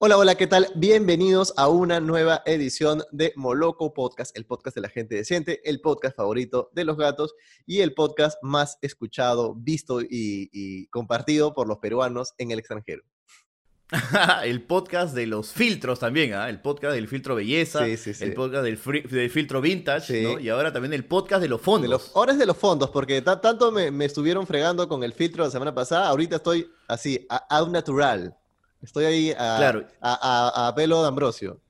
Hola, hola, ¿qué tal? Bienvenidos a una nueva edición de Moloco Podcast, el podcast de la gente decente, el podcast favorito de los gatos y el podcast más escuchado, visto y, compartido por los peruanos en el extranjero. el podcast de los filtros también, ¿ah? el podcast del filtro belleza, el podcast del, filtro vintage, ¿no? y ahora también el podcast de los fondos. ahora es de los fondos, porque tanto me, estuvieron fregando con el filtro la semana pasada, ahorita estoy así, a, natural. Estoy ahí a, pelo de Ambrosio.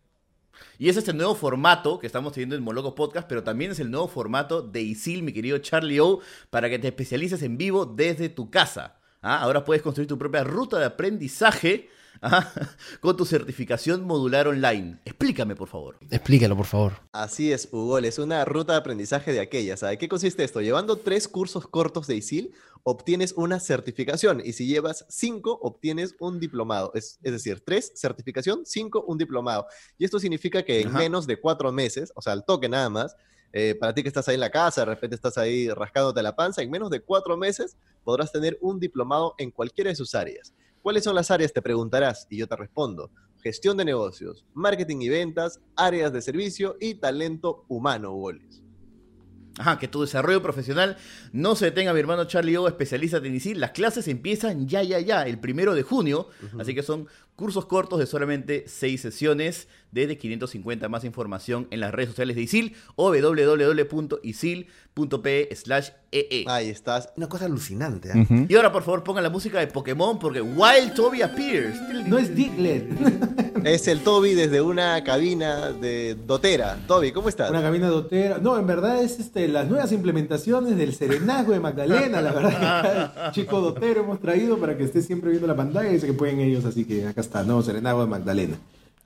Y es este nuevo formato que estamos teniendo en Moloco Podcast, pero también es el nuevo formato de ISIL, mi querido Charlie O, para que te especialices en vivo desde tu casa. ¿ah? Ahora puedes construir tu propia ruta de aprendizaje con tu certificación modular online. Explícame, por favor. Explícalo, por favor. Así es, Hugo. Es una ruta de aprendizaje de aquellas. ¿Sabe qué consiste esto? Llevando tres cursos cortos de ISIL, obtienes una certificación. Y si llevas cinco, obtienes un diplomado. Es, decir, tres, certificación, cinco, un diplomado. Y esto significa que en menos de cuatro meses, o sea, al toque nada más, eh, para ti que estás ahí en la casa, de repente estás ahí rascándote la panza, en menos de cuatro meses podrás tener un diplomado en cualquiera de sus áreas. ¿Cuáles son las áreas? Te preguntarás y yo te respondo. Gestión de negocios, marketing y ventas, áreas de servicio y talento humano, Goles. Ajá, que tu desarrollo profesional no se detenga, mi hermano Charlie O, especialista en ICIL. Las clases empiezan ya, ya, ya, el primero de junio. Así que son cursos cortos de solamente seis sesiones, desde 550 más información en las redes sociales de ISIL o www.isil.pe slash EE. Ahí estás. Una cosa alucinante. ¿eh? Y ahora, por favor, pongan la música de Pokémon porque Wild Toby appears. No es Diglett. Es el Toby desde una cabina de Dotera. Toby, ¿cómo estás? Una cabina de Dotera. No, en verdad es este, las nuevas implementaciones del serenazgo de Magdalena. La verdad, chico Dotero hemos traído para que esté siempre viendo la pantalla y dice que pueden ellos. Así que acá está, no, serenazgo de Magdalena.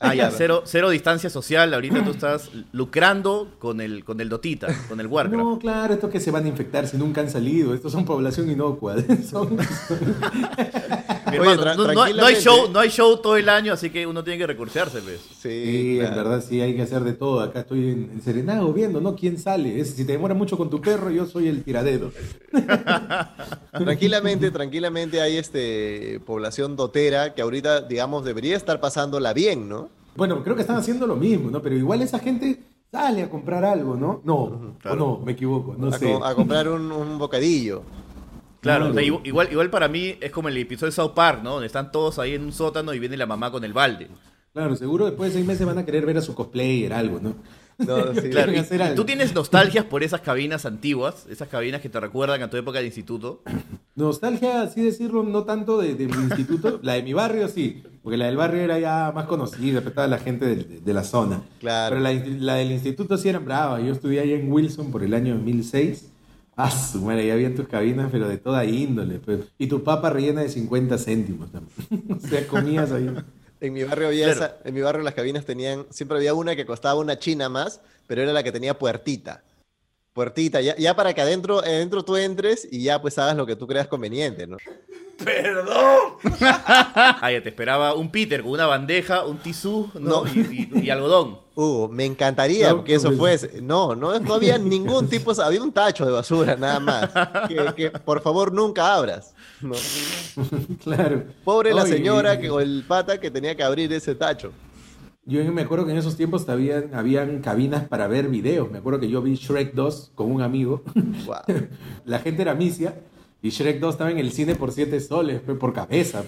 Ah, ya, cero, cero distancia social. Ahorita tú estás lucrando con el, con el Dotita, con el Warcraft. No, claro, estos que se van a infectar si nunca han salido. Estos son población inocua. son... no, hay show, no hay show todo el año, así que uno tiene que recursearse, pues. Sí, en verdad sí, hay que hacer de todo. Acá estoy en, Serenado viendo, ¿no? ¿Quién sale? si te demora mucho con tu perro, yo soy el tiradedo. tranquilamente, tranquilamente hay este población dotera que ahorita, digamos, debería estar pasándola bien, ¿no? Bueno, creo que están haciendo lo mismo, ¿no? Pero igual esa gente sale a comprar algo, ¿no? No, no, me equivoco, no a sé. a comprar un bocadillo. Claro, igual, igual para mí es como el episodio de South Park, ¿no? Donde están todos ahí en un sótano y viene la mamá con el balde. Claro, seguro después de seis meses van a querer ver a su cosplayer, algo, ¿no? No, sí. claro, ¿Tú tienes nostalgias por esas cabinas antiguas? Esas cabinas que te recuerdan a tu época de instituto. Nostalgia, así decirlo, no tanto de, mi instituto. la de mi barrio sí, porque la del barrio era ya más conocida, respetaba la gente de, la zona. Claro. Pero la, la, del instituto sí era brava. Yo estudié allá en Wilson por el año 2006 Ah, su madre, ya había tus cabinas, pero de toda índole. Pues. Y tu papa rellena de 50 céntimos también. o sea, comías ahí. En mi barrio había esa, en mi barrio las cabinas tenían, siempre había una que costaba una china más, pero era la que tenía puertita. Puertita, ya, ya para que adentro, adentro tú entres y ya pues hagas lo que tú creas conveniente, ¿no? ¡Perdón! ah, ya te esperaba un Peter con una bandeja, un tisú ¿no? Y, algodón. Uh, me encantaría que eso fuese. No, no, no había ningún tipo, había un tacho de basura nada más. Que, por favor nunca abras. Claro. Pobre la señora que, o el pata que tenía que abrir ese tacho. Yo me acuerdo que en esos tiempos habían, habían cabinas para ver videos. Me acuerdo que yo vi Shrek 2 con un amigo. la gente era misia y Shrek 2 estaba en el cine por 7 soles, por cabeza,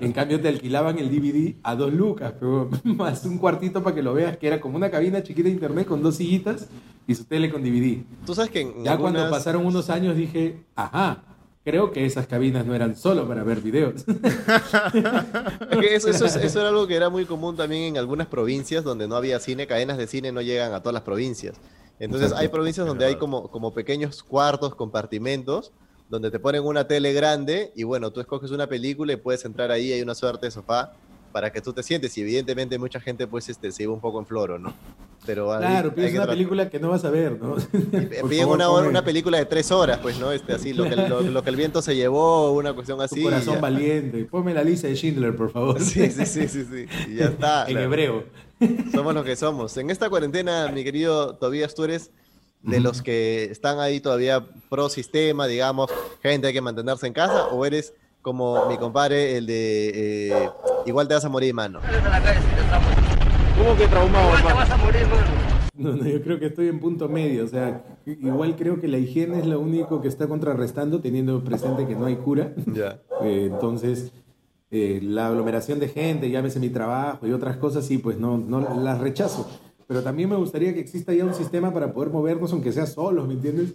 En cambio te alquilaban el DVD a 2 lucas, más un cuartito para que lo veas, que era como una cabina chiquita de internet con dos sillitas y su tele con DVD. Tú sabes que Ya cuando pasaron unos años dije, ajá, creo que esas cabinas no eran solo para ver videos. eso, eso, era algo que era muy común también en algunas provincias donde no había cine, cadenas de cine no llegan a todas las provincias. Entonces hay provincias donde hay como, como pequeños cuartos, compartimentos, donde te ponen una tele grande y bueno, tú escoges una película y puedes entrar ahí, hay una suerte de sofá para que tú te sientes y evidentemente mucha gente pues este, se iba un poco en floro, ¿no? Pero claro, pides una película que no vas a ver, ¿no? Piden una, una, película de tres horas, pues, ¿no? Este, así, lo que, lo, que el viento se llevó, una cuestión así. corazón valiente. Ponme la lista de Schindler, por favor. Sí, sí, sí, sí, sí. Y ya está. en hebreo. Somos lo que somos. En esta cuarentena, mi querido Tobías, tú eres de los que están ahí todavía pro sistema, digamos, gente hay que mantenerse en casa, o eres como mi compadre, el de eh, igual te vas a morir, mano. ¿Cómo que traumado, Igual te vas a morir, mano. No, no, yo creo que estoy en punto medio. O sea, igual creo que la higiene es lo único que está contrarrestando, teniendo presente que no hay cura. Ya. Eh, entonces, eh, la aglomeración de gente, llámese mi trabajo y otras cosas, sí, pues no, no las rechazo. Pero también me gustaría que exista ya un sistema para poder movernos, aunque sea solos, ¿me entiendes?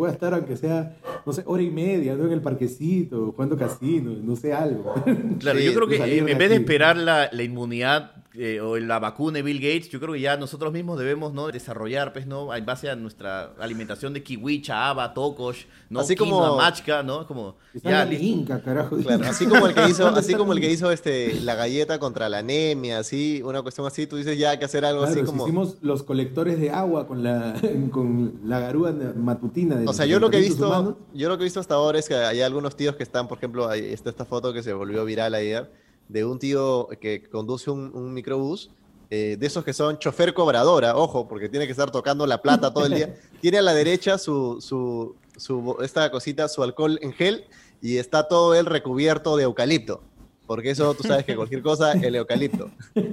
Pueda estar, aunque sea, no sé, hora y media, ¿no? En el parquecito, jugando casino, no sé, algo. Claro, Sí, yo creo que en vez de aquí. esperar la, la inmunidad eh, o la vacuna de Bill Gates, yo creo que ya nosotros mismos debemos ¿no? desarrollar, pues, ¿no? En base a nuestra alimentación de kiwicha, haba, tokosh, ¿no? Así Quinoa, como- machka, ¿no? Como, ya. Inca, carajo. Claro, así como el que hizo, ¿Dónde así como el la que hizo este la galleta contra la anemia, así, una cuestión así, tú dices ya hay que hacer algo Claro, así si como. hicimos los colectores de agua con la, con la garúa matutina de O sea, yo lo que he visto, humanos. yo lo que he visto hasta ahora es que hay algunos tíos que están, por ejemplo, ahí está esta foto que se volvió viral ayer, de un tío que conduce un, un microbús, eh, de esos que son chofer cobradora, ojo, porque tiene que estar tocando la plata todo el día. Tiene a la derecha su, su, su, esta cosita, su alcohol en gel, y está todo él recubierto de eucalipto. Porque eso tú sabes que cualquier cosa, el eucalipto.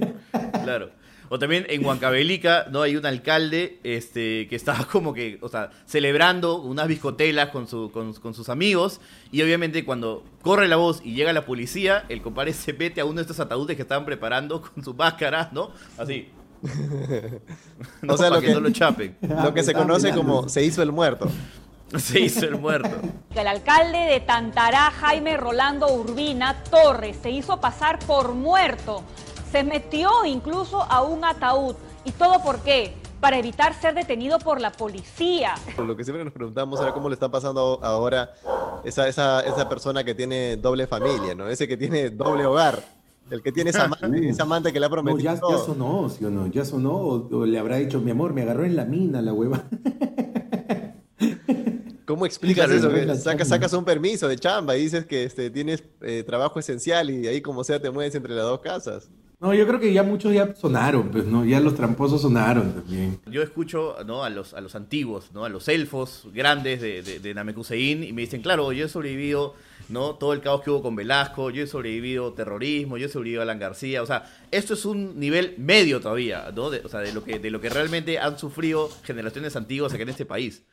Claro. O también en Huancavelica, ¿no? Hay un alcalde este, que estaba como que, o sea, celebrando unas biscotelas con, su, con, con sus amigos. Y obviamente cuando corre la voz y llega la policía, el compadre se mete a uno de estos ataúdes que estaban preparando con su máscara, ¿no? Así. No, O sea, para lo que- no lo chapen. Lo que se conoce como se hizo el muerto. Se hizo el muerto. El alcalde de Tantará, Jaime Rolando Urbina Torres, se hizo pasar por muerto. Se metió incluso a un ataúd. ¿Y todo por qué? Para evitar ser detenido por la policía. Lo que siempre nos preguntamos era cómo le está pasando ahora esa, esa, esa persona que tiene doble familia, ¿no? Ese que tiene doble hogar. El que tiene esa amante, esa amante que le ha No, prometido. ya, sonó, ¿sí o no? Ya sonó, o, o le habrá dicho, mi amor, me agarró en la mina la hueva. ¿Cómo explicas eso? Que sacas un permiso de chamba y dices que este, tienes eh, trabajo esencial y ahí como sea te mueves entre las dos casas. No, yo creo que ya muchos ya sonaron, pues, ¿no? Ya los tramposos sonaron también. Yo escucho ¿no? a, los, a los antiguos, ¿no? a los elfos grandes de, de, de Namekusein y me dicen, claro, yo he sobrevivido ¿no? todo el caos que hubo con Velasco, yo he sobrevivido terrorismo, yo he sobrevivido a Alan García. O sea, esto es un nivel medio todavía, ¿no? De, o sea, de lo, que, de lo que realmente han sufrido generaciones antiguas acá en este país.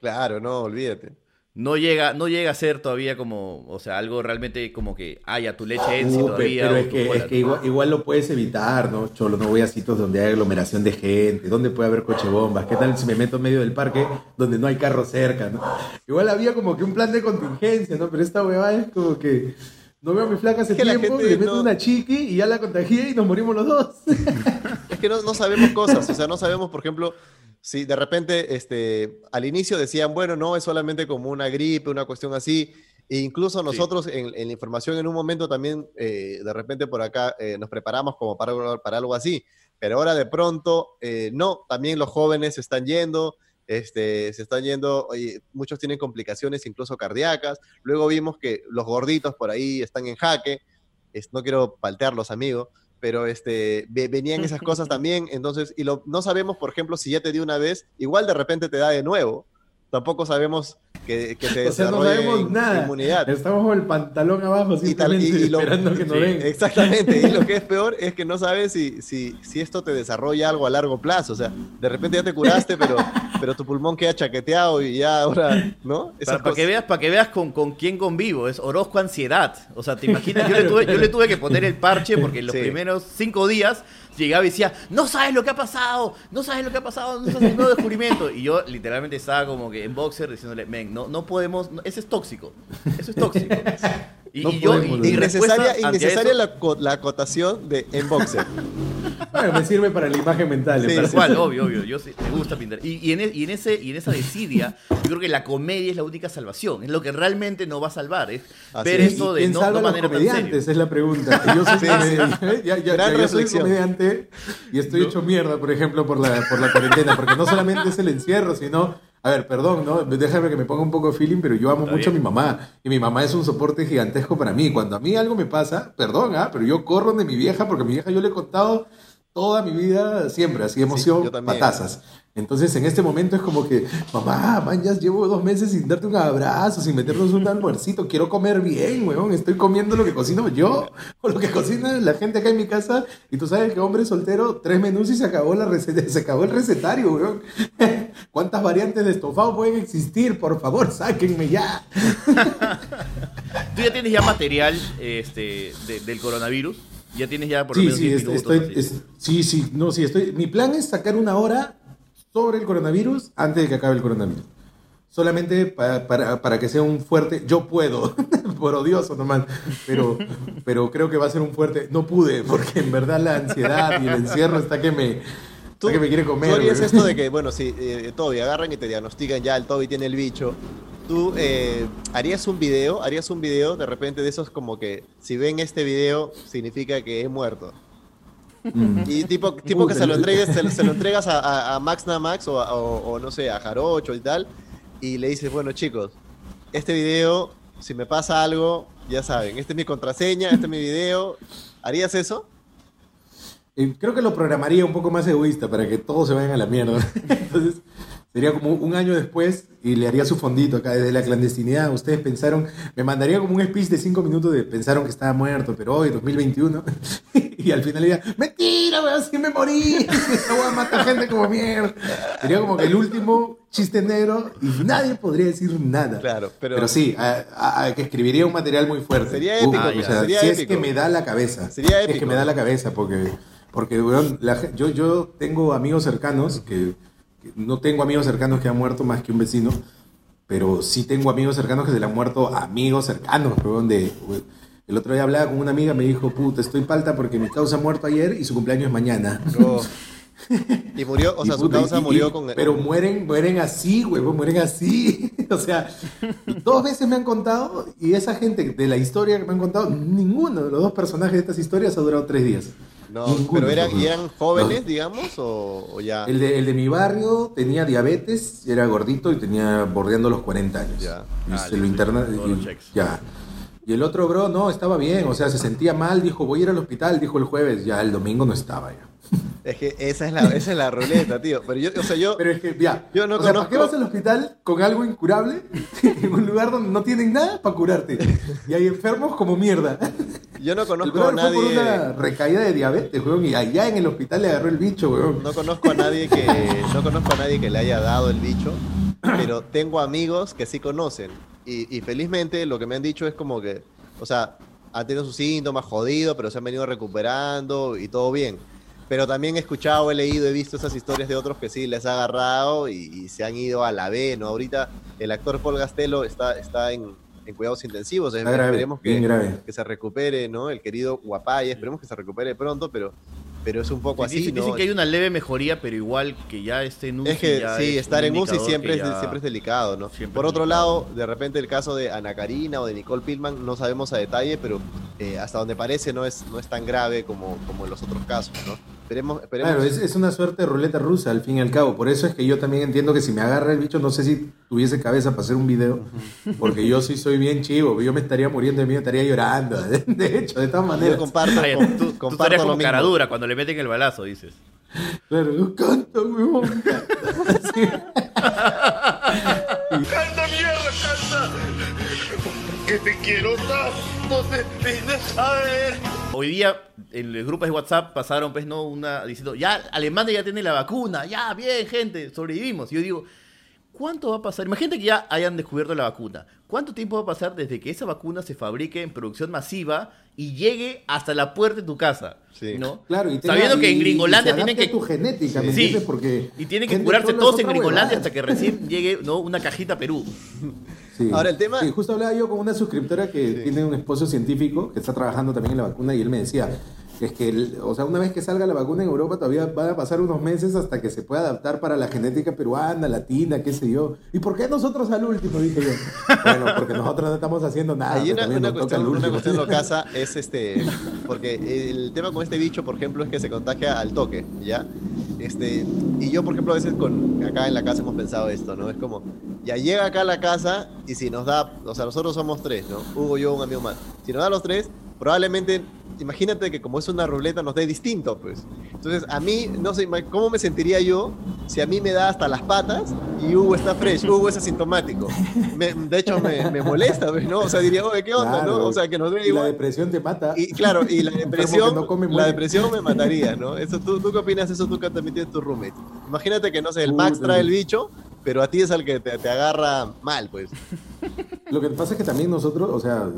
Claro, no, olvídate. No llega, no llega a ser todavía como, o sea, algo realmente como que haya tu leche en sí todavía. pero es que, es que igual, igual lo puedes evitar, ¿no? Cholo, no voy a sitios donde hay aglomeración de gente, donde puede haber coche bombas, ¿qué tal si me meto en medio del parque donde no hay carro cerca, ¿no? Igual había como que un plan de contingencia, ¿no? Pero esta huevada es como que no veo a mi flaca hace Es que tiempo, le meto no- una chiqui y ya la contagié y nos morimos los dos. Es que no, no sabemos cosas, o sea, no sabemos, por ejemplo, si de repente este, al inicio decían, bueno, no, es solamente como una gripe, una cuestión así, e incluso nosotros en, en la información en un momento también, eh, de repente por acá eh, nos preparamos como para, algo- para algo así, pero ahora de pronto, eh, no, también los jóvenes están yendo, este, se están yendo, oye, muchos tienen complicaciones incluso cardíacas, luego vimos que los gorditos por ahí están en jaque, es- no quiero paltearlos, amigos, pero este, ve- venían esas cosas también, entonces, y lo, no sabemos, por ejemplo, si ya te dio una vez, igual de repente te da de nuevo, tampoco sabemos que, que te o sea, no desarrolle sabemos in- nada. inmunidad. Estamos con el pantalón abajo Y tal- y- simplemente y lo- esperando que nos sí, den. Exactamente, y lo que es peor es que no sabes si, si, si esto te desarrolla algo a largo plazo, o sea, de repente ya te curaste, pero, pero tu pulmón queda chaqueteado y ya ahora, ¿no? Para, para que veas, para que veas con, con quién convivo, es Orozco Ansiedad. O sea, te imaginas, yo, le tuve, yo le tuve que poner el parche porque en los Sí. primeros cinco días llegaba y decía, no sabes lo que ha pasado, no sabes lo que ha pasado, no sabes el nuevo descubrimiento. Y yo literalmente estaba como que en boxer diciéndole, men, no, no podemos, no- eso es tóxico, eso es tóxico. Y, No y yo, podemos, y- Innecesaria, innecesaria la, la acotación de en boxer. Bueno, me sirve para la imagen mental. me Sí, Tal parece. cual, obvio, obvio. Yo sí, me gusta pintar. Y, y en, e- y en ese, y en esa desidia, yo creo que la comedia es la única salvación. Es lo que realmente nos va a salvar. Es Así ver es. esto ¿Y de quién no, salva no los manera comediantes? Es la pregunta. Yo soy, Sí, comediante, ya, ya- Gran ya yo soy comediante y estoy hecho mierda, por ejemplo, por la, por la cuarentena. Porque no solamente es el encierro, sino... A ver, perdón, ¿no? Déjame que me ponga un poco de feeling, pero yo amo Está mucho bien. a mi mamá. Y mi mamá es un soporte gigantesco para mí. Cuando a mí algo me pasa, perdón, ¿ah? Pero yo corro de mi vieja porque a mi vieja yo le he contado toda mi vida, siempre, así emoción, yo también. patazas. Entonces, en este momento es como que, mamá, man, ya llevo dos meses sin darte un abrazo, sin meternos un almuercito. Quiero comer bien, weón. Estoy comiendo lo que cocino yo o lo que cocina la gente acá en mi casa. Y tú sabes que hombre soltero, tres menús y se acabó, la receta, se acabó el recetario, weón. ¿Cuántas variantes de estofado pueden existir? Por favor, sáquenme ya. ¿Tú ya tienes ya material este, de- del coronavirus? ¿Ya tienes ya por lo Sí, menos sí, 10 es- minutos? estoy, es- sí, sí, no, sí, estoy. Mi plan es sacar una hora sobre el coronavirus antes de que acabe el coronavirus. Solamente pa- para, para que sea un fuerte. Yo puedo, por odioso nomás, pero, pero creo que va a ser un fuerte. No pude, porque en verdad la ansiedad y el encierro está que me, está que me quiere comer. Tú harías esto de que, bueno, si eh, Toby agarran y te diagnostican ya, el Toby tiene el bicho. Tú eh, harías un video, harías un video de repente de esos como que si ven este video significa que he muerto. Mm. Y tipo, tipo que se lo entregues, se, lo- se lo entregas a, a- a Max Namax o, a- o, o no sé, a Jarocho y tal, y le dices, bueno chicos, este video, si me pasa algo, ya saben, esta es mi contraseña, este es mi video. ¿Harías eso? Eh, creo que lo programaría un poco más egoísta para que todos se vayan a la mierda. Entonces, sería como un año después y le haría su fondito acá desde la clandestinidad. Ustedes pensaron, me mandaría como un speech de cinco minutos de pensaron que estaba muerto, pero hoy, 2021. y al final diría, mentira, weón, sí me morí. Esta weá mata gente como mierda. Sería como que el último chiste negro y nadie podría decir nada. Claro, pero- Pero sí, a- a- a que escribiría un material muy fuerte. Sería épico, o ya, sea, sería si es que me da la cabeza. Sería Es épico. que me da la cabeza porque, porque weón, la yo, yo tengo amigos cercanos que no tengo amigos cercanos que han muerto más que un vecino, pero sí tengo amigos cercanos que se le han muerto amigos cercanos, weón, de, we- el otro día hablaba con una amiga, me dijo, puta, estoy palta porque mi causa ha muerto ayer y su cumpleaños es mañana. No. Y murió, o Y sea, su puta, causa y- murió y- con... Pero mueren, mueren así, huevón, mueren así. o sea, dos veces me han contado y esa gente de la historia que me han contado, ninguno de los dos personajes de estas historias ha durado tres días. No, Ninguno, pero eran. ¿y eran jóvenes, digamos, o, o ya? El de, el de mi barrio tenía diabetes, era gordito y tenía bordeando los 40 años. Ya. Y Ah, se lo interna y- ya. Y el otro bro, no, estaba bien, o sea, se sentía mal, dijo, voy a ir al hospital, dijo el jueves, ya el domingo no estaba ya. Es que esa es la, esa es la ruleta, tío. Pero yo, o sea, yo... Pero es que, ya, Yo no o sea, ¿para conozco- qué vas al hospital con algo incurable en un lugar donde no tienen nada para curarte? Y hay enfermos como mierda. Yo no conozco a brother fue por una nadie... recaída de diabetes, weón, y allá en el hospital le agarró el bicho, weón. No conozco a nadie que no conozco a nadie que le haya dado el bicho, pero tengo amigos que sí conocen y, y felizmente lo que me han dicho es como que, o sea, han tenido sus síntomas jodidos, pero se han venido recuperando y todo bien. Pero también he escuchado, he leído, he visto esas historias de otros que sí les ha agarrado y, y se han ido a la B, ¿no? Ahorita el actor Paul Gastelo está, está en, en cuidados intensivos, Está grave, esperemos que, bien grave. que se recupere, ¿no? El querido Guapaya, esperemos que se recupere pronto, pero, pero es un poco así, dicen, ¿no? dicen que hay una leve mejoría, pero igual que ya esté en UCI. Es que ya sí, es estar en UCI siempre es, siempre es delicado, ¿no? siempre Por es otro delicado. lado, de repente el caso de Ana Karina o de Nicole Pillman no sabemos a detalle, pero eh, hasta donde parece no es, no es tan grave como, como en los otros casos, ¿no? Esperemos, esperemos. Claro, es, es una suerte de ruleta rusa al fin y al cabo. Por eso es que yo también entiendo que si me agarra el bicho, no sé si tuviese cabeza para hacer un video, porque yo sí soy bien chivo, yo me estaría muriendo de mí, estaría llorando. De hecho, de todas Yo maneras. comparto, Ay, com- tú, tú comparto estarías lo como mismo. cara dura cuando le meten el balazo, dices. Claro, yo canto, weón. ¡Canta mierda, canta! Que te quiero tanto, te ver. Hoy día en los grupos de WhatsApp pasaron pues no una diciendo, ya Alemania ya tiene la vacuna, ya bien gente, sobrevivimos. Y yo digo, ¿cuánto va a pasar? Imagínate que ya hayan descubierto la vacuna. ¿Cuánto tiempo va a pasar desde que esa vacuna se fabrique en producción masiva y llegue hasta la puerta de tu casa? Sí. ¿no? Claro, y tenga- Sabiendo que en Gringolandia tienen que tu genética, ¿me Sí. Porque y tienen que curarse todos en Gringolandia hasta que recién llegue ¿no? una cajita a Perú. Sí. Ahora, el tema- Sí, justo hablaba yo con una suscriptora que tiene un esposo científico que está trabajando también en la vacuna y él me decía es que, o sea, una vez que salga la vacuna en Europa todavía van a pasar unos meses hasta que se pueda adaptar para la genética peruana, latina, qué sé yo. ¿Y por qué nosotros al último? Dije yo. Bueno, porque nosotros no estamos haciendo nada. Hay una, una cuestión, una cuestión locasa es este, porque el tema con este bicho, por ejemplo, es que se contagia al toque, ¿ya? Este, y yo, por ejemplo, a veces con, acá en la casa hemos pensado esto, ¿no? Es como, ya llega acá a la casa y si nos da, o sea, nosotros somos tres, ¿no? Hugo, yo, un amigo más. Si nos da los tres, probablemente imagínate que como es una ruleta nos dé distinto, pues. Entonces, a mí, no sé, ¿cómo me sentiría yo si a mí me da hasta las patas y Hugo está fresh, Hugo es asintomático? de hecho, me, molesta, pues, ¿no? O sea, diría, oye, ¿qué onda, no? O sea, que nos dé igual. la depresión te mata. Y claro, y la depresión, la depresión me mataría, ¿no? Eso, ¿tú, ¿Tú qué opinas eso tú que también tienes tu roommate? Imagínate que, no sé, el Max trae el bicho, pero a ti es el que te, te agarra mal, pues. Lo que pasa es que también nosotros, o sea,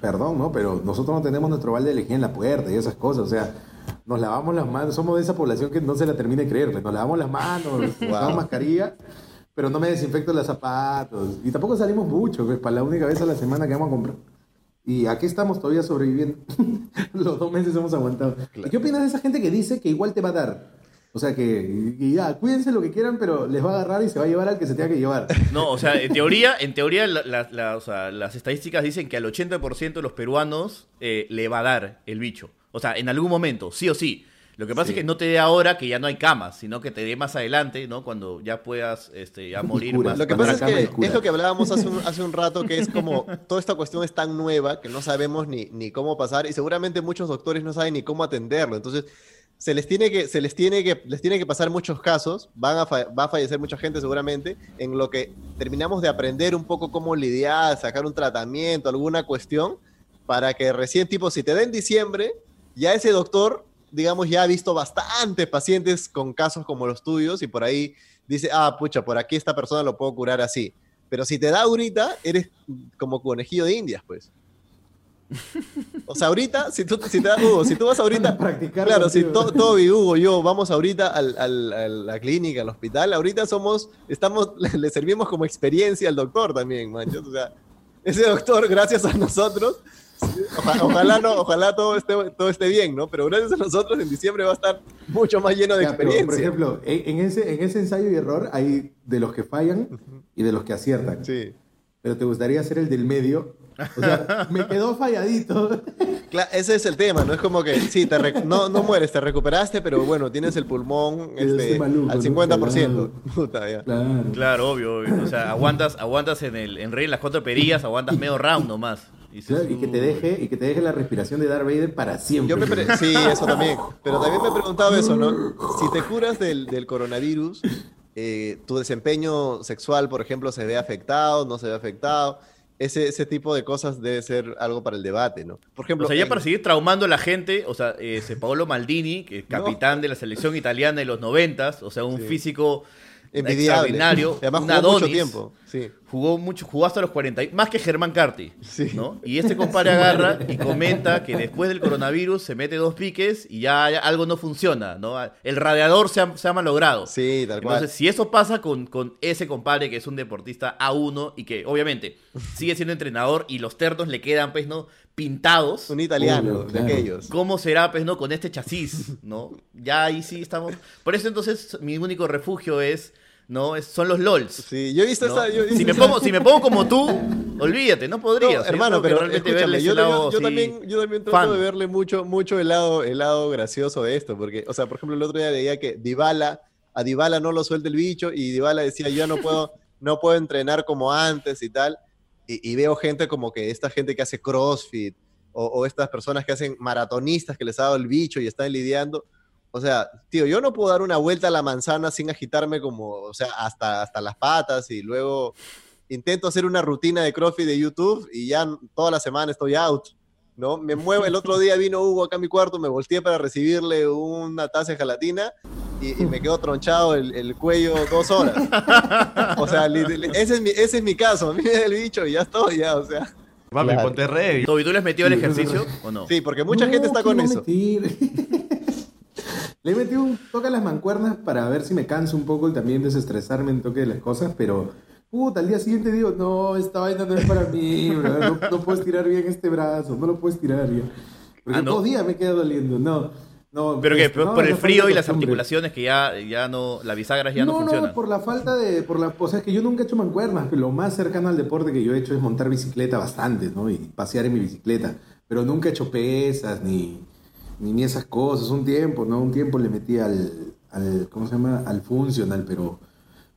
perdón, ¿no? Pero nosotros no tenemos nuestro balde de lejía en la puerta y esas cosas, o sea, nos lavamos las manos, somos de esa población que no se la termina de creer, pues nos lavamos las manos, usamos mascarilla, pero no me desinfecto los zapatos. Y tampoco salimos mucho, pues para la única vez a la semana que vamos a comprar. Y aquí estamos todavía sobreviviendo. Los dos meses hemos aguantado. ¿Y qué opinas de esa gente que dice que igual te va a dar? O sea que, ya, cuídense lo que quieran, pero les va a agarrar y se va a llevar al que se tenga que llevar. No, o sea, en teoría, en teoría las estadísticas dicen que al 80% de los peruanos eh, le va a dar el bicho. O sea, en algún momento, sí o sí. Lo que pasa es que no te dé ahora que ya no hay camas, sino que te dé más adelante, ¿no? Cuando ya puedas este, ya morir más. Lo que pasa es que es lo que hablábamos hace un, hace un rato, que es como toda esta cuestión es tan nueva que no sabemos ni, ni cómo pasar y seguramente muchos doctores no saben ni cómo atenderlo. Entonces, se les tiene que, se les tiene que, les tiene que pasar muchos casos, van a va a fallecer mucha gente seguramente, en lo que terminamos de aprender un poco cómo lidiar, sacar un tratamiento, alguna cuestión, para que recién, tipo, si te da en diciembre, ya ese doctor, digamos, ya ha visto bastantes pacientes con casos como los tuyos y por ahí dice, ah, pucha, por aquí esta persona lo puedo curar así. Pero si te da ahorita, eres como conejillo de indias, pues. O sea, ahorita, si tú, si, te, Hugo, si tú vas ahorita, practicar claro, si Toby, Hugo, yo vamos ahorita al, al, a la clínica, al hospital, ahorita somos, estamos, le servimos como experiencia al doctor también, mancho. O sea, ese doctor, gracias a nosotros, ojalá, no, ojalá todo esté, todo esté bien, ¿no? Pero gracias a nosotros en diciembre va a estar mucho más lleno de experiencia. por ejemplo, en, ese, en ese ensayo y error hay de los que fallan y de los que aciertan. Sí. Pero te gustaría ser el del medio o sea, me quedó falladito. ese es el tema, ¿no? Es como que, sí, te no, no mueres, te recuperaste, pero bueno, tienes el pulmón este, al 50%. Claro. claro, obvio, O sea, aguantas, aguantas en el en rey las cuatro perillas, aguantas medio round nomás. Y, que te deje y que te deje la respiración de Darth Vader para siempre. sí, eso también. Pero también me he preguntado eso, ¿no? Si te curas del, del coronavirus, eh, tu desempeño sexual, por ejemplo, se ve afectado, no se ve afectado ese, ese tipo de cosas debe ser algo para el debate, ¿no? Por ejemplo, o sea, ya para seguir traumando a la gente, o sea, ese Paolo Maldini, que es capitán de la selección italiana de los noventas, o sea, un físico extraordinario, Además, un Adonis, mucho tiempo. Sí jugó mucho, jugó hasta los 40, más que Germán Carti, ¿no? Y este compadre agarra y comenta que después del coronavirus se mete dos piques y ya, algo no funciona, ¿no? El radiador se ha, se ha malogrado. Sí, tal cual. Entonces, si eso pasa con, con ese compadre que es un deportista A1 y que obviamente sigue siendo entrenador y los ternos le quedan, pues, ¿no? pintados. Un italiano, de aquellos. ¿Cómo será, pues, no, con este chasis, ¿no? Ya ahí sí estamos. Por eso entonces mi único refugio es ¿no? son los LOLs. Sí, yo he visto esa. si, me pongo, si me pongo como tú, olvídate, no podrías. hermano, pero escúchame, yo, también, yo también trato de verle mucho, mucho el lado, el lado gracioso de esto, porque, o sea, por ejemplo, el otro día leía que Dybala, a Dybala no lo suelta el bicho y Dybala decía, yo no puedo, no puedo entrenar como antes y tal. Y, veo gente como que esta gente que hace CrossFit o, o estas personas que hacen maratonistas que les ha dado el bicho y están lidiando o sea, tío, yo no puedo dar una vuelta a la manzana sin agitarme como, o sea, hasta, hasta las patas y luego intento hacer una rutina de CrossFit de YouTube y ya toda la semana estoy out, ¿no? Me muevo, el otro día vino Hugo acá a mi cuarto, me volteé para recibirle una taza de gelatina y, me quedó tronchado el, cuello dos horas. O sea, ese es mi, ese es mi caso, a mí me da el bicho y ya estoy, ya, o sea. Mami, ponte re. ¿tú les metió el ejercicio o no? Sí, porque mucha gente está con eso. Le he metido un toque a las mancuernas para ver si me canso un poco y también desestresarme en toque de las cosas, pero puta, al día siguiente digo, no, esta vaina no es para mí, no, puedo estirar bien este brazo, no lo puedo estirar ya. Porque ah, dos días me queda doliendo, no. No, ¿Pero qué? Este, ¿Por, el frío y las articulaciones que ya, ya no, la bisagra ya no, no funcionan? No, por la falta de, por la, o sea, es que yo nunca he hecho mancuernas, pero lo más cercano al deporte que yo he hecho es montar bicicleta bastante, ¿no? Y pasear en mi bicicleta, pero nunca he hecho pesas ni, ni, esas cosas. Un tiempo, ¿no? Un tiempo le metí al, al, ¿cómo se llama? Al funcional, pero,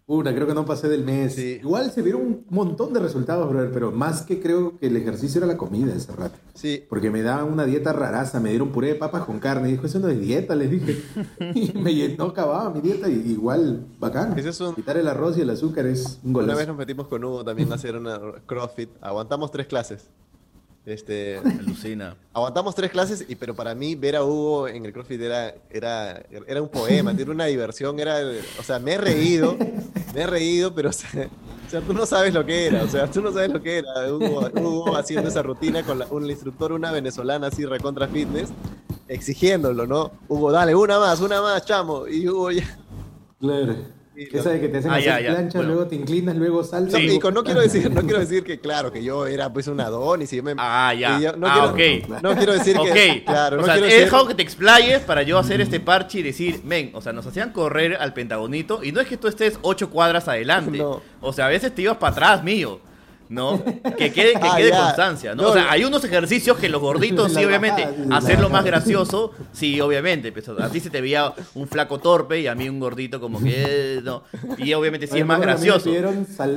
Una, creo que no pasé del mes. Igual se vieron un montón de resultados, brother, pero más que creo que el ejercicio era la comida ese rato. Sí. Porque me daban una dieta raraza, me dieron puré de papas con carne. Y dijo, eso no es dieta, les dije. y me llenó, acababa mi dieta y igual, bacán. Quitar el arroz y el azúcar es un golazo. Una vez nos metimos con Hugo también a hacer una CrossFit. Aguantamos tres clases. Este, Alucina. Aguantamos tres clases, y, pero para mí ver a Hugo en el CrossFit era, era, era un poema, tiene una diversión, era, o sea, me he reído, me he reído, pero o sea, tú no sabes lo que era, o sea, tú no sabes lo que era. Hugo, haciendo esa rutina con un instructor, una venezolana así recontra fitness, exigiéndolo, ¿no? Hugo, dale, una más, una más, chamo. Y Hugo ya... Claro. Esa de que te hacen ah, hacer plancha, luego te inclinas, luego saltas. No, no quiero decir, no quiero decir que claro, que yo era pues un Adonis y yo me Ah, ya. no, ah, quiero, no quiero decir que claro, o sea, he dejado que te explayes para yo hacer este parche y decir, men, o sea, nos hacían correr al pentagonito y no es que tú estés ocho cuadras adelante. O sea, a veces te ibas para atrás mío. ¿No? Que quede, que ah, quede constancia, ¿no? O sea, hay unos ejercicios que los gorditos, sí, obviamente, hacerlo más gracioso, sí, obviamente. Pues, a ti se te veía un flaco torpe y a mí un gordito como que, no. Y obviamente sí es más gracioso.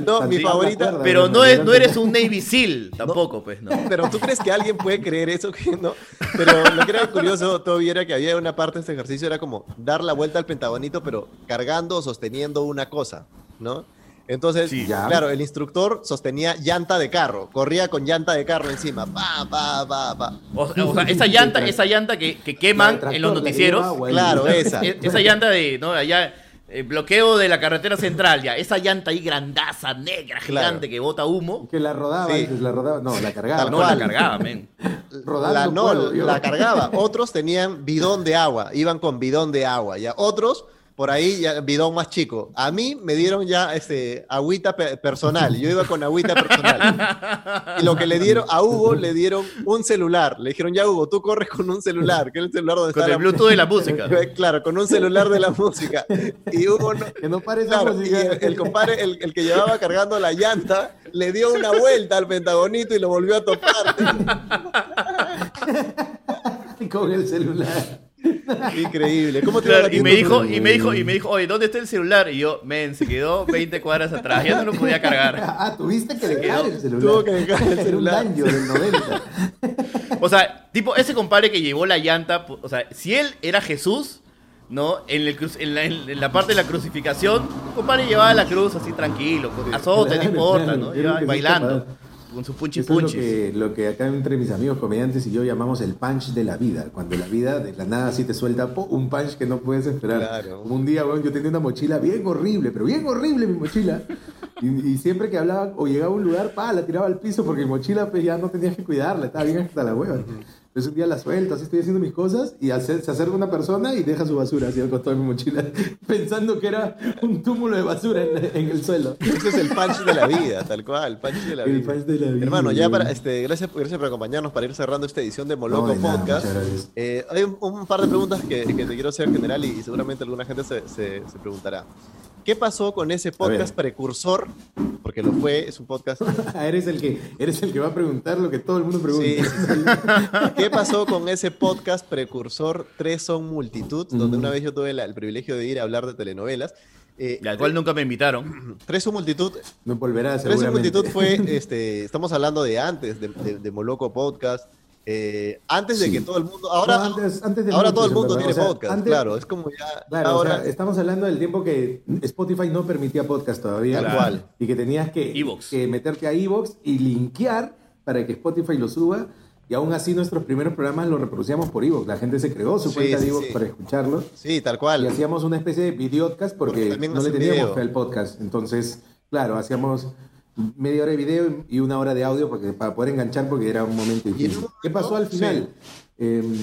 No, mi favorita. Pero no, es, no eres un Navy SEAL tampoco, pues, ¿no? Pero tú crees que alguien puede creer eso, no? Pero lo que era curioso todavía era que había una parte de este ejercicio, era como dar la vuelta al pentagonito, pero cargando o sosteniendo una cosa, ¿no? Entonces, claro, el instructor sostenía llanta de carro, corría con llanta de carro encima, pa, pa, pa, pa. O, sea, esa llanta, esa llanta que, queman en los noticieros. Claro, esa. E, esa llanta de, ¿no? Allá, el bloqueo de la carretera central, ya. Esa llanta ahí grandaza, negra, gigante, que bota humo. Que la rodaba, la rodaba, no, la cargaba. no, la cargaba, men. la, no, la cargaba. Otros tenían bidón de agua, iban con bidón de agua, ya. Otros por ahí ya bidón más chico. A mí me dieron ya este, agüita personal. Yo iba con agüita personal. Y lo que le dieron a Hugo, le dieron un celular. Le dijeron, ya Hugo, tú corres con un celular, que es el celular donde con el Bluetooth de la música. claro, con un celular de la música. Y Hugo no... Que no pare el, compadre, el, el, que llevaba cargando la llanta, le dio una vuelta al pentagonito y lo volvió a topar. con el celular. Increíble. ¿Cómo te y me dijo, y me dijo, y me dijo, oye, ¿dónde está el celular? Y yo, men, se quedó 20 cuadras atrás, ya no lo podía cargar. Ah, tuviste que dejar el celular. Tuvo que dejar el celular. Un del 90. O sea, tipo, ese compadre que llevó la llanta, o sea, si él era Jesús, ¿no? En, el, en, la, en, la, parte de la crucificación, compadre llevaba la cruz así tranquilo, azote, no importa, ¿no? bailando con su punchi punchi. Es lo, que, acá entre mis amigos comediantes y yo llamamos el punch de la vida. Cuando la vida de la nada así te suelta un punch que no puedes esperar. Como un día, bueno, yo tenía una mochila bien horrible, pero bien horrible mi mochila. Y, siempre que hablaba o llegaba a un lugar, pa, la tiraba al piso porque mi mochila pues ya no tenías que cuidarla, estaba bien hasta la hueva. Entonces un día la suelto, así estoy haciendo mis cosas y se acerca una persona y deja su basura así al costado de mi mochila, pensando que era un túmulo de basura en, el suelo. Ese es el punch de la vida, tal cual, el punch de la vida. El punch de la vida. Hermano, ya para, este, gracias, gracias por acompañarnos para ir cerrando esta edición de Moloco Podcast. Eh, hay un, par de preguntas que, que, te quiero hacer general y, seguramente alguna gente se, se, se preguntará. ¿Qué pasó con ese podcast precursor? Porque lo fue, es un podcast. eres, el que, eres el que va a preguntar lo que todo el mundo pregunta. Sí, ¿Qué pasó con ese podcast precursor Tres son multitud? Donde una vez yo tuve el privilegio de ir a hablar de telenovelas. Eh, al cual nunca me invitaron. Tres son multitud. No volverá, Tres son multitud fue, este, estamos hablando de antes, de, de Moloco Podcast. Eh, antes de que todo el mundo. Ahora, antes, ahora todo el mundo tiene podcast, claro. Es como ya. ahora, estamos hablando del tiempo que Spotify no permitía podcast todavía. Tal Y que tenías que, que meterte a Evox y linkear para que Spotify lo suba. Y aún así nuestros primeros programas los reproducíamos por Evox. La gente se creó su cuenta de Evox para escucharlo. Sí, tal cual. Y hacíamos una especie de videocast porque, no le teníamos fe al podcast. Entonces, claro, hacíamos media hora de video y una hora de audio porque, para poder enganchar porque era un momento difícil. ¿Qué pasó al final? Em,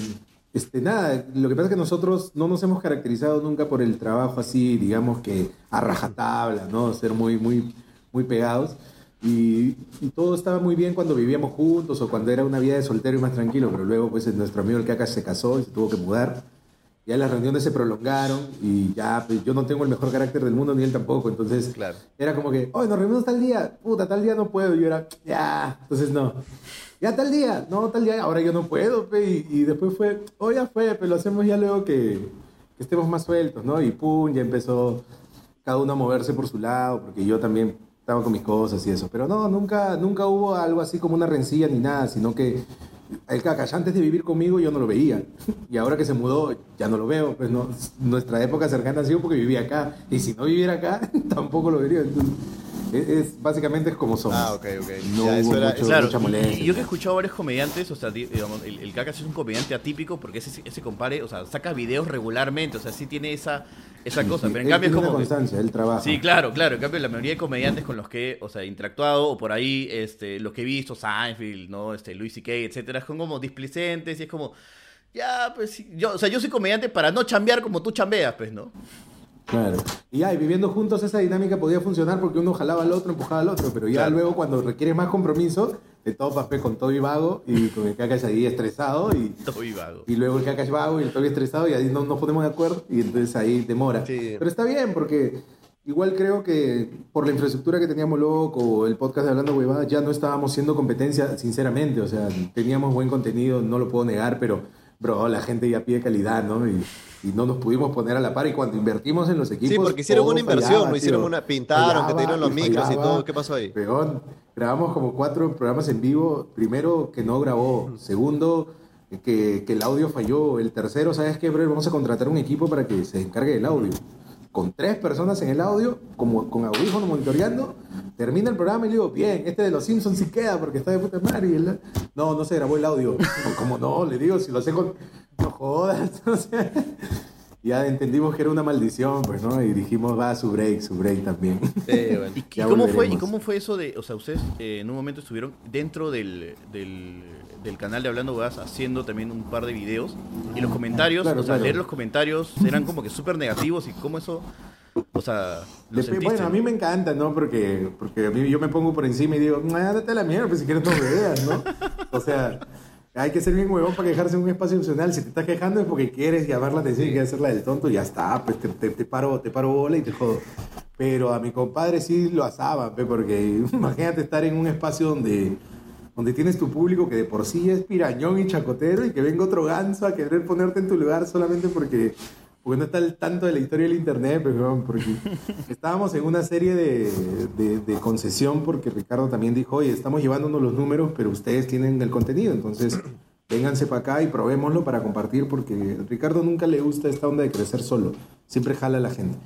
este, nada, lo que pasa es que nosotros no nos hemos caracterizado nunca por el trabajo así, digamos que a rajatabla, ¿no? Ser muy, muy, muy pegados. Y, todo estaba muy bien cuando vivíamos juntos o cuando era una vida de soltero y más tranquilo, pero luego pues nuestro amigo el Caca se casó y se tuvo que mudar ya las reuniones se prolongaron y ya, pues yo no tengo el mejor carácter del mundo ni él tampoco, entonces claro. era como que, oye, nos reunimos tal día, puta, tal día no puedo, y yo era, ya, entonces no, ya tal día, no, tal día, ahora yo no puedo, pe, y, después fue, oh, ya fue, pero lo hacemos ya luego que, que, estemos más sueltos, ¿no? Y pum, ya empezó cada uno a moverse por su lado, porque yo también estaba con mis cosas y eso. Pero no, nunca, nunca hubo algo así como una rencilla ni nada, sino que el Cacas antes de vivir conmigo yo no lo veía. Y ahora que se mudó ya no lo veo. Pues no, nuestra época cercana ha sido porque vivía acá. Y si no viviera acá, tampoco lo vería. es, básicamente es como somos. Ah, ok, ok. No hubo mucha molestia. Y yo que he escuchado a varios comediantes, o sea, digamos, el, el Cacas es un comediante atípico porque ese, ese compare, o sea, saca videos regularmente, o sea, sí tiene esa esa cosa. pero en cambio es como. constancia, el trabajo. Sí, claro, claro. En cambio, la mayoría de comediantes con los que, o sea, he interactuado, o por ahí, este, los que he visto, Seinfeld, ¿no? Este, Louis C.K., etcétera, son como displicentes y es como. Ya, pues yo, o sea, yo soy comediante para no chambear como tú chambeas, pues, ¿no? Claro. Y ya, y viviendo juntos esa dinámica podía funcionar porque uno jalaba al otro, empujaba al otro, pero ya luego cuando requiere más compromiso, de todo papel con todo y vago y con el Kakash ahí estresado y, todo y vago. y luego el Kakash vago y el Toby estresado y ahí no nos ponemos de acuerdo y entonces ahí demora. Pero está bien porque igual creo que por la infraestructura que teníamos luego el podcast de Hablando Huevadas ya no estábamos siendo competencia sinceramente, o sea, teníamos buen contenido, no lo puedo negar, pero bro, la gente ya pide calidad, ¿no? Y, y no nos pudimos poner a la par. Y cuando invertimos en los equipos... Sí, porque hicieron una inversión, no hicieron una, pintaron, que te dieron los micros y todo, ¿qué pasó ahí? Peón, grabamos como cuatro programas en vivo, primero que no grabó, segundo que, que el audio falló, el tercero, ¿sabes qué, bro? Vamos a contratar un equipo para que se encargue del audio. Con tres personas en el audio, como con audífonos monitoreando, termina el programa y le digo, bien, este de los Simpsons sí queda porque está de puta madre. Y no, no se grabó el audio. como no, le digo, si lo sé con... No jodas. ya entendimos que era una maldición, pues, ¿no? Y dijimos, va, su break, su break también. ¿Y, cómo fue, ¿Y cómo fue eso de, o sea, ustedes eh, en un momento estuvieron dentro del, del del canal de Hablando Huevadas haciendo también un par de videos. Y los comentarios, o sea, leer los comentarios eran como que súper negativos y cómo eso. O sea, bueno, a mí me encanta, ¿no? Porque, porque a mí yo me pongo por encima y digo, date la mierda, pues si quieres no veas, ¿no? O sea, hay que ser bien huevón para quejarse en un espacio emocional. Si te estás quejando es porque quieres llamar la atención y quieres hacerla del tonto, ya está, pues te, te, paro, te paro bola y te jodo. Pero a mi compadre sí lo asaba, porque imagínate estar en un espacio donde donde tienes tu público que de por sí es pirañón y chacotero y que venga otro ganso a querer ponerte en tu lugar solamente porque, porque no está el tanto de la historia del internet, pero porque estábamos en una serie de, de, concesión porque Ricardo también dijo, oye, estamos llevándonos los números, pero ustedes tienen el contenido, entonces vénganse para acá y probémoslo para compartir porque Ricardo nunca le gusta esta onda de crecer solo, siempre jala a la gente.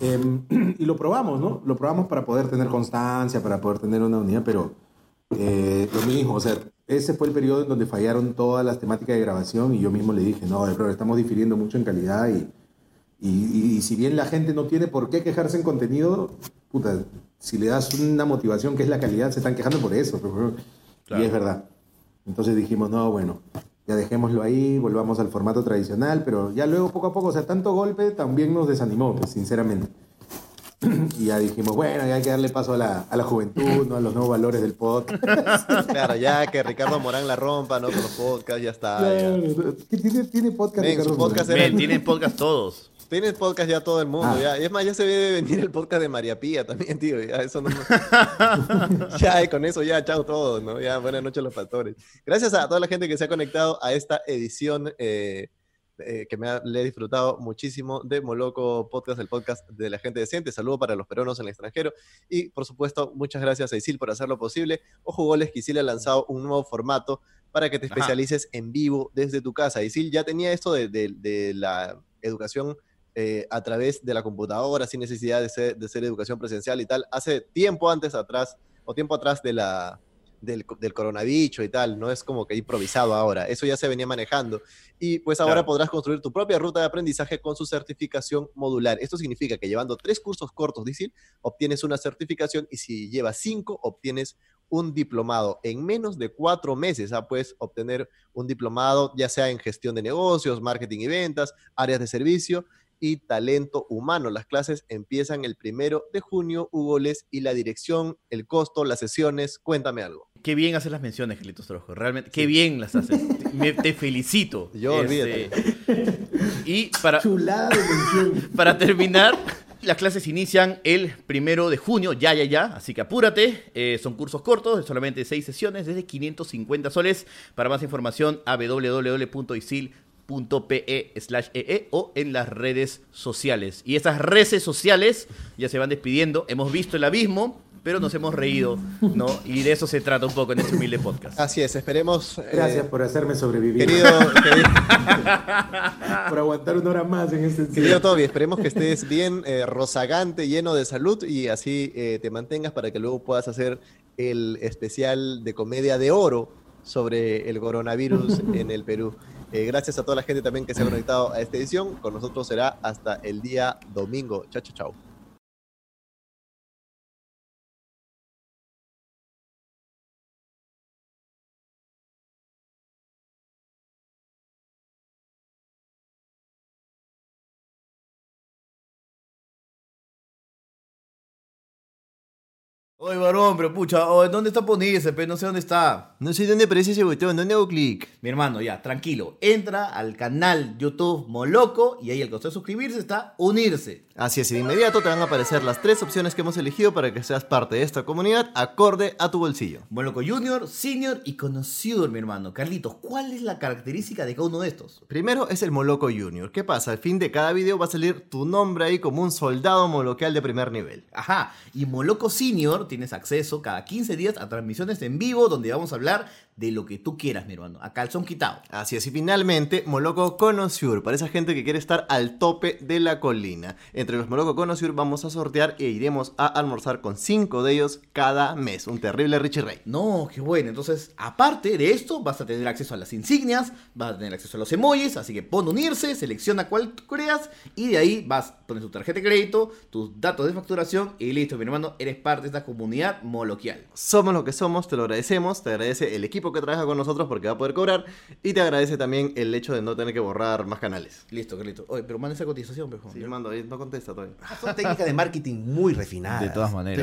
Em, y lo probamos, ¿no? Lo probamos para poder tener constancia, para poder tener una unidad, pero eh, lo mismo, o sea, ese fue el periodo en donde fallaron todas las temáticas de grabación y yo mismo le dije, no, pero estamos difiriendo mucho en calidad y, y, si bien la gente no tiene por qué quejarse en contenido, puta, si le das una motivación que es la calidad, se están quejando por eso. Y es verdad. Entonces dijimos, no, bueno, ya dejémoslo ahí, volvamos al formato tradicional, pero ya luego poco a poco, o sea, tanto golpe también nos desanimó, pues, sinceramente. Y ya dijimos, bueno, ya hay que darle paso a la, a la juventud, ¿no? a los nuevos valores del podcast. claro, ya que Ricardo Morán la rompa, ¿no? Con los podcasts, ya está. ¿Tiene, tiene podcast Ricardo podcast tienen podcast todos. Tienen podcast ya todo el mundo, ah. ya. Y es más, ya se debe venir el podcast de María Pía también, tío. Ya, eso no... ya, y con eso ya, chao todos, ¿no? Ya, buenas noches los factores. Gracias a toda la gente que se ha conectado a esta edición eh, eh, que me le he disfrutado muchísimo de Moloco Podcast, el podcast de la gente decente. Saludo para los peruanos en el extranjero. Y por supuesto, muchas gracias a Isil por hacerlo posible. Ojo Goles, que Isil ha lanzado un nuevo formato para que te especialices en vivo desde tu casa. Isil ya tenía esto de, la educación eh, a través de la computadora, sin necesidad de ser, de ser educación presencial y tal, hace tiempo antes atrás, o tiempo atrás de la, del, del coronavirus y tal, no es como que improvisado ahora, eso ya se venía manejando. Y pues ahora podrás construir tu propia ruta de aprendizaje con su certificación modular. Esto significa que llevando tres cursos cortos ISIL, obtienes una certificación y si llevas cinco, obtienes un diplomado. En menos de cuatro meses ah, puedes obtener un diplomado, ya sea en gestión de negocios, marketing y ventas, áreas de servicio y talento humano. Las clases empiezan el primero de junio. Hugo Les y la dirección, el costo, las sesiones. Cuéntame algo. Qué bien haces las menciones, Gelitos Trojo. Realmente, qué bien las haces. te felicito. Yo este, Y para, Chulada de para terminar, las clases inician el primero de junio, ya, ya, ya. Así que apúrate. Eh, son cursos cortos, solamente seis sesiones, desde 550 soles. Para más información, a www.isil.com .pe slash ee o en las redes sociales. Y esas redes sociales ya se van despidiendo. Hemos visto el abismo, pero nos hemos reído, ¿no? Y de eso se trata un poco en este humilde podcast. Así es, esperemos. eh, Gracias por hacerme sobrevivir. Querido, querido, por aguantar una hora más en este querido Toby, esperemos que estés bien eh, rozagante, lleno de salud y así eh, te mantengas para que luego puedas hacer el especial de comedia de oro sobre el coronavirus en el Perú. Eh, gracias a toda la gente también que se ha conectado a esta edición. Con nosotros será hasta el día domingo. Chao, chao, chao. Oye, varón, pero pucha, oye, ¿dónde está Ponirse? Pe? No sé dónde está. No sé dónde aparece ese botón, ¿dónde hago clic? Mi hermano, ya, tranquilo. Entra al canal YouTube Moloco y ahí al costado de suscribirse está unirse. Así es, y de inmediato te van a aparecer las tres opciones que hemos elegido para que seas parte de esta comunidad acorde a tu bolsillo. Moloco Junior, Senior y Conocido, mi hermano. Carlitos, ¿cuál es la característica de cada uno de estos? Primero es el Moloco Junior. ¿Qué pasa? Al fin de cada video va a salir tu nombre ahí como un soldado moloquial de primer nivel. Ajá, y Moloco Senior tienes acceso cada 15 días a transmisiones en vivo donde vamos a hablar de lo que tú quieras, mi hermano. A calzón quitado. Así es, y finalmente, Moloco Conociur, para esa gente que quiere estar al tope de la colina. Entre los Moloco Conociur vamos a sortear e iremos a almorzar con cinco de ellos cada mes. Un terrible Richie Rey. No, qué bueno. Entonces, aparte de esto, vas a tener acceso a las insignias, vas a tener acceso a los emojis, así que pon unirse, selecciona cuál tú creas y de ahí vas, pones tu tarjeta de crédito, tus datos de facturación y listo, mi hermano, eres parte de esta comunidad moloquial. Somos lo que somos, te lo agradecemos, te agradece el equipo que trabaja con nosotros porque va a poder cobrar y te agradece también el hecho de no tener que borrar más canales. Listo, Carlito. Oye, pero manda esa cotización, pejo. Sí, mando, ahí no contesta todavía. Son técnicas de marketing muy refinadas. De todas maneras.